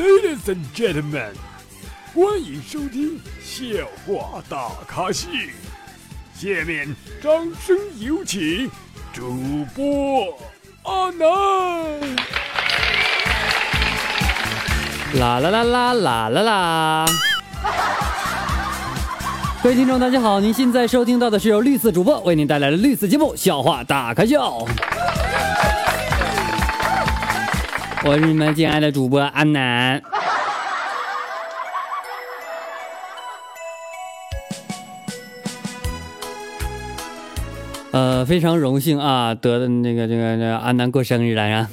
Ladies and gentlemen，欢迎收听笑话大咖秀。下面掌声有请主播阿南。啦啦啦啦啦啦啦！各位听众，大家好，您现在收听到的是由绿色主播为您带来的绿色节目《笑话大咖秀》。我是你们敬爱的主播安南。呃，非常荣幸啊，得的那个这个这个安南过生日了呀！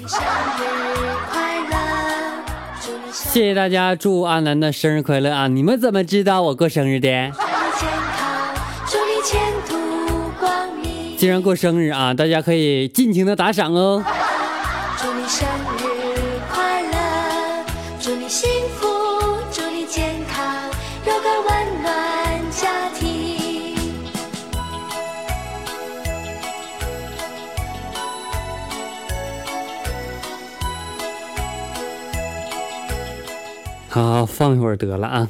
谢谢大家，祝安南的生日快乐啊！你们怎么知道我过生日的？既然过生日啊，大家可以尽情的打赏哦。祝你生日好好放一会儿得了啊。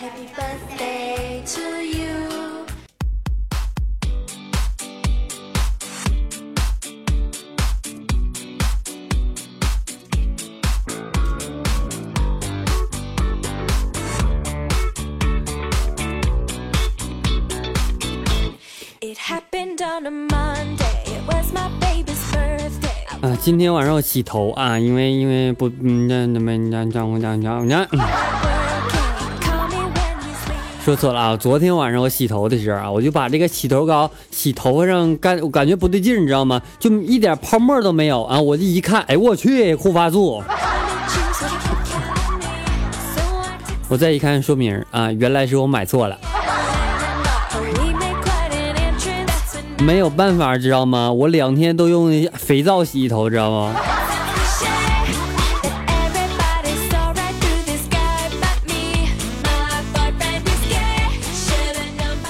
Happy birthday to 今天晚上我洗头啊，因为因为不，嗯，那那你讲讲讲讲讲，说错了啊！昨天晚上我洗头的时候啊，我就把这个洗头膏洗头发上干，我感觉不对劲，你知道吗？就一点泡沫都没有啊！我这一看，哎，我去，护发素！我再一看说明啊，原来是我买错了。没有办法，知道吗？我两天都用肥皂洗头，知道吗？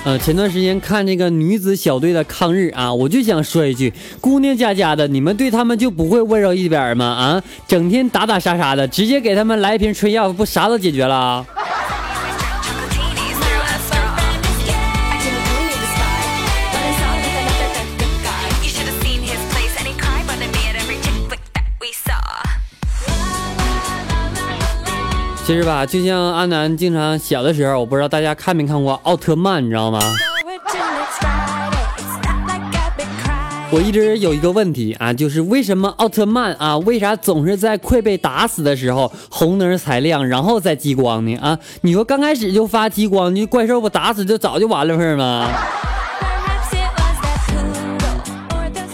呃，前段时间看那个女子小队的抗日啊，我就想说一句：姑娘家家的，你们对他们就不会温柔一点吗？啊，整天打打杀杀的，直接给他们来一瓶春药，不啥都解决了？其实吧，就像阿南经常小的时候，我不知道大家看没看过奥特曼，你知道吗？我一直有一个问题啊，就是为什么奥特曼啊，为啥总是在快被打死的时候红灯才亮，然后再激光呢？啊，你说刚开始就发激光，你怪兽不打死就早就完了是吗？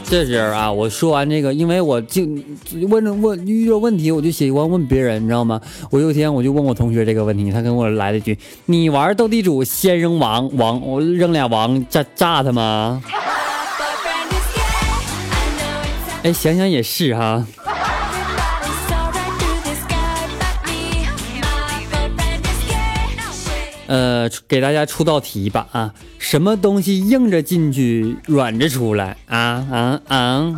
这时候啊，我说完这个，因为我就问问遇到问题，我就喜欢问别人，你知道吗？我有一天我就问我同学这个问题，他跟我来了一句：“你玩斗地主先扔王王，我扔俩王炸炸他吗？”哎，想想也是哈。呃，给大家出道题吧啊！什么东西硬着进去，软着出来啊啊啊！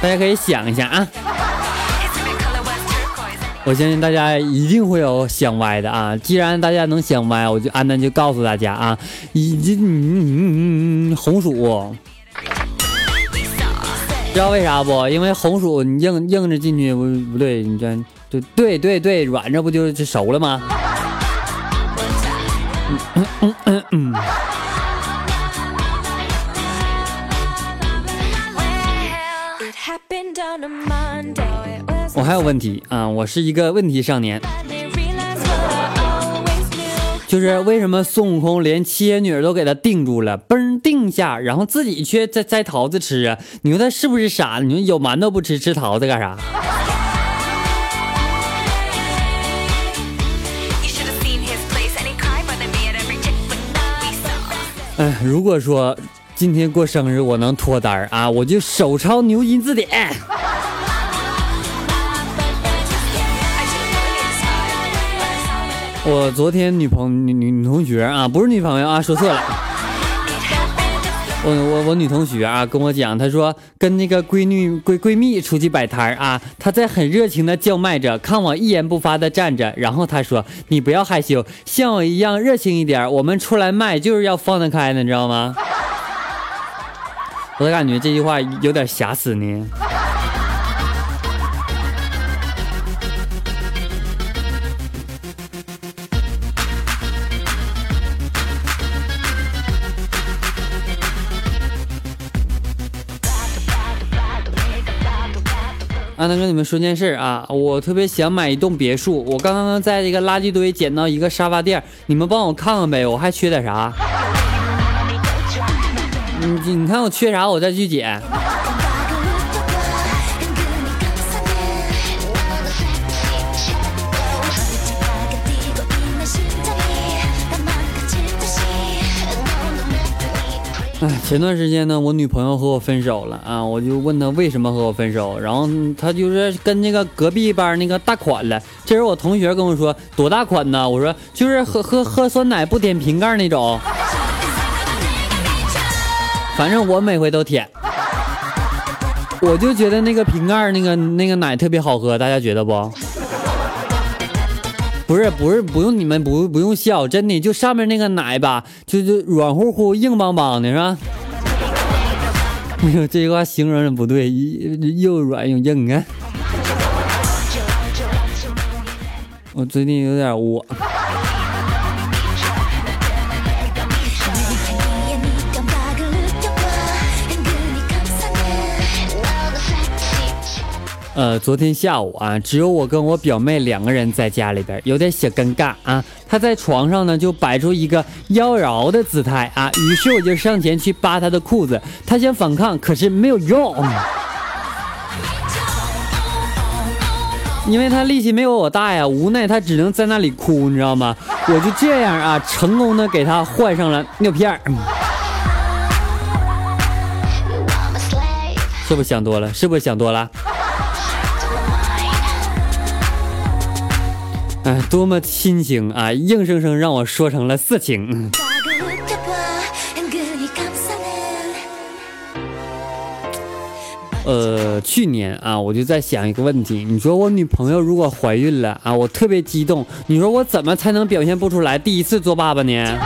大家可以想一下啊！我相信大家一定会有想歪的啊！既然大家能想歪，我就安南就告诉大家啊，已经红薯，知道为啥不？因为红薯你硬硬着进去不不对，你这对对对对，软着不就就熟了吗？嗯。我还有问题啊，我是一个问题少年，就是为什么孙悟空连七仙女都给他定住了，嘣定下，然后自己却在摘桃子吃啊？你说他是不是傻？你说有馒头不吃，吃桃子干啥？哎，如果说今天过生日我能脱单啊，我就手抄牛津字典。我昨天女朋女女女同学啊，不是女朋友啊，说错了。我我我女同学啊跟我讲，她说跟那个闺女闺闺蜜出去摆摊啊，她在很热情的叫卖着，看我一言不发的站着，然后她说你不要害羞，像我一样热情一点，我们出来卖就是要放得开的，你知道吗？我感觉这句话有点瑕疵呢。啊，那跟你们说件事啊，我特别想买一栋别墅，我刚刚在这个垃圾堆捡到一个沙发垫，你们帮我看看呗，我还缺点啥？你你看我缺啥，我再去捡。前段时间呢，我女朋友和我分手了啊，我就问她为什么和我分手，然后她就是跟那个隔壁班那个大款了。这时我同学跟我说多大款呢？我说就是喝喝喝酸奶不舔瓶盖那种。反正我每回都舔，我就觉得那个瓶盖那个那个奶特别好喝，大家觉得不？不是不是，不用你们不不用笑，真的就上面那个奶吧，就就软乎乎、硬邦邦的，是吧？哎呦，这句话形容的不对，又软又硬啊！我最近有点窝。呃，昨天下午啊，只有我跟我表妹两个人在家里边，有点小尴尬啊。她在床上呢，就摆出一个妖娆的姿态啊。于是我就上前去扒她的裤子，她想反抗，可是没有用，因为她力气没有我大呀。无奈她只能在那里哭，你知道吗？我就这样啊，成功的给她换上了尿片儿。是不是想多了？是不是想多了？多么亲情啊！硬生生让我说成了色情。呃，去年啊，我就在想一个问题，你说我女朋友如果怀孕了啊，我特别激动，你说我怎么才能表现不出来第一次做爸爸呢？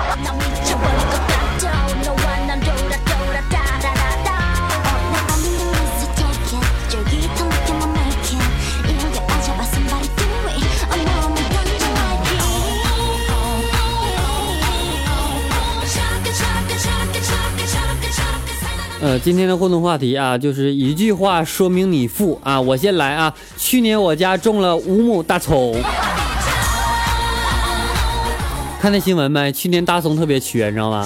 呃，今天的互动话题啊，就是一句话说明你富啊。我先来啊，去年我家种了五亩大葱，看那新闻没？去年大葱特别缺，你知道吗？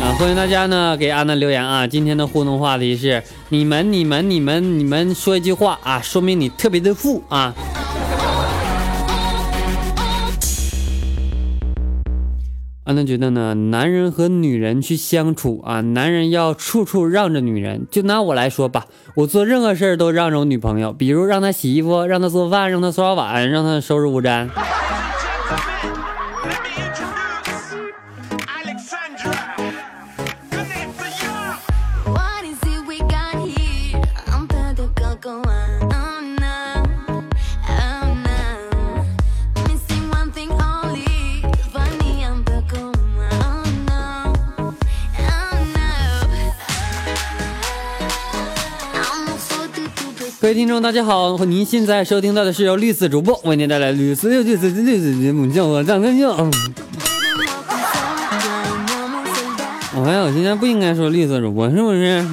啊，欢迎大家呢给阿南留言啊。今天的互动话题是：你们、你们、你们、你们说一句话啊，说明你特别的富啊。安娜觉得呢，男人和女人去相处啊，男人要处处让着女人。就拿我来说吧，我做任何事儿都让着我女朋友，比如让她洗衣服，让她做饭，让她刷碗，让她收拾屋簪。各位听众，大家好！您现在收听到的是由绿色主播为您带来绿色绿色绿色节目，叫我张根秀。我发现我今天不应该说绿色主播，是不是？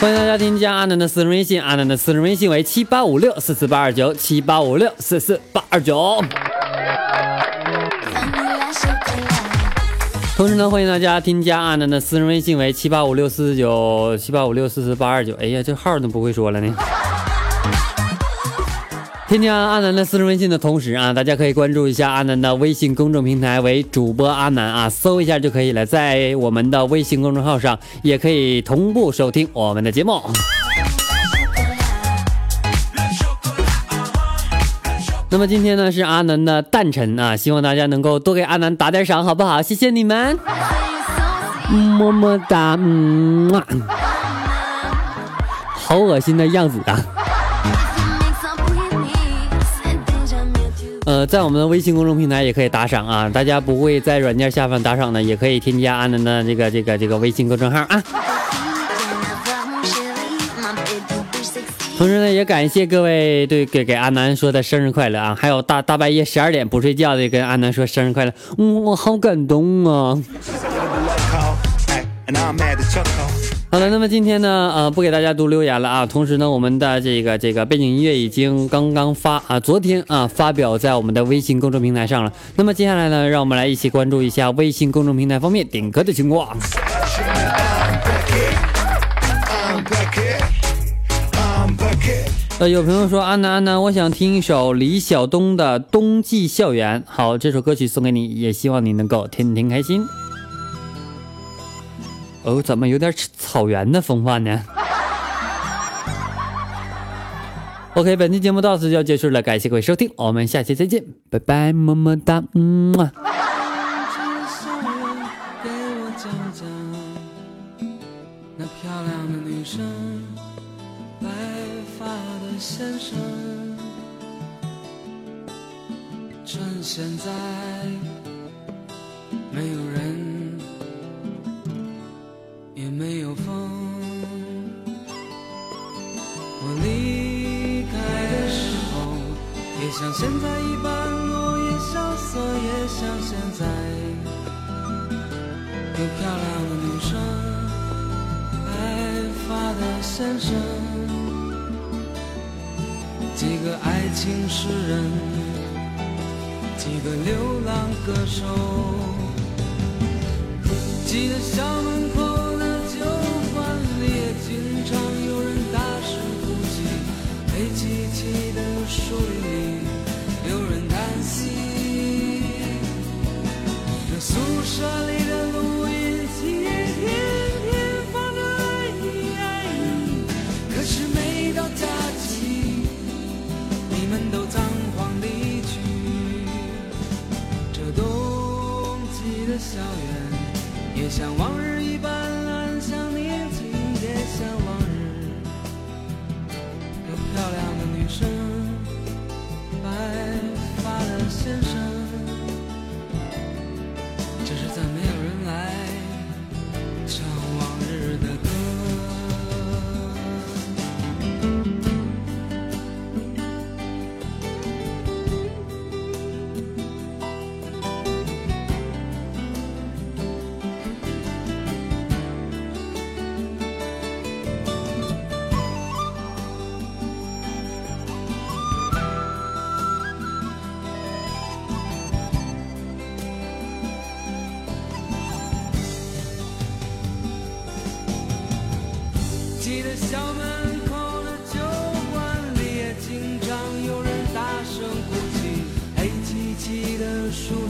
欢迎大家添加阿南的私人微信，阿南的私人微信为七八五六四四八二九七八五六四四八二九。同时呢，欢迎大家添加阿南的私人微信为七八五六四四九七八五六四四八二九。哎呀，这号怎么不会说了呢？添加阿南的私人微信的同时啊，大家可以关注一下阿南的微信公众平台为主播阿南啊，搜一下就可以了。在我们的微信公众号上，也可以同步收听我们的节目。那么今天呢是阿南的诞辰啊，希望大家能够多给阿南打点赏，好不好？谢谢你们，么么哒，嗯，好恶心的样子啊。呃，在我们的微信公众平台也可以打赏啊，大家不会在软件下方打赏的，也可以添加阿南的这个这个这个微信公众号啊。同时呢，也感谢各位对给给阿南说的生日快乐啊，还有大大半夜十二点不睡觉的跟阿南说生日快乐，嗯，我好感动啊。好了，那么今天呢，呃，不给大家读留言了啊。同时呢，我们的这个这个背景音乐已经刚刚发啊，昨天啊发表在我们的微信公众平台上了。那么接下来呢，让我们来一起关注一下微信公众平台方面点歌的情况。呃，有朋友说安南安南，我想听一首李晓东的《冬季校园》。好，这首歌曲送给你，也希望你能够天天开心。哦，怎么有点草原的风范呢？OK，本期节目到此就要结束了，感谢各位收听，我们下期再见，拜拜，么么哒，嗯。我离开的时候，也像现在一般落叶萧瑟，也像现在。有漂亮的女生，白发的先生，几个爱情诗人，几个流浪歌手，记得校也像往日一般安详宁静，也像往日有漂亮的女生。树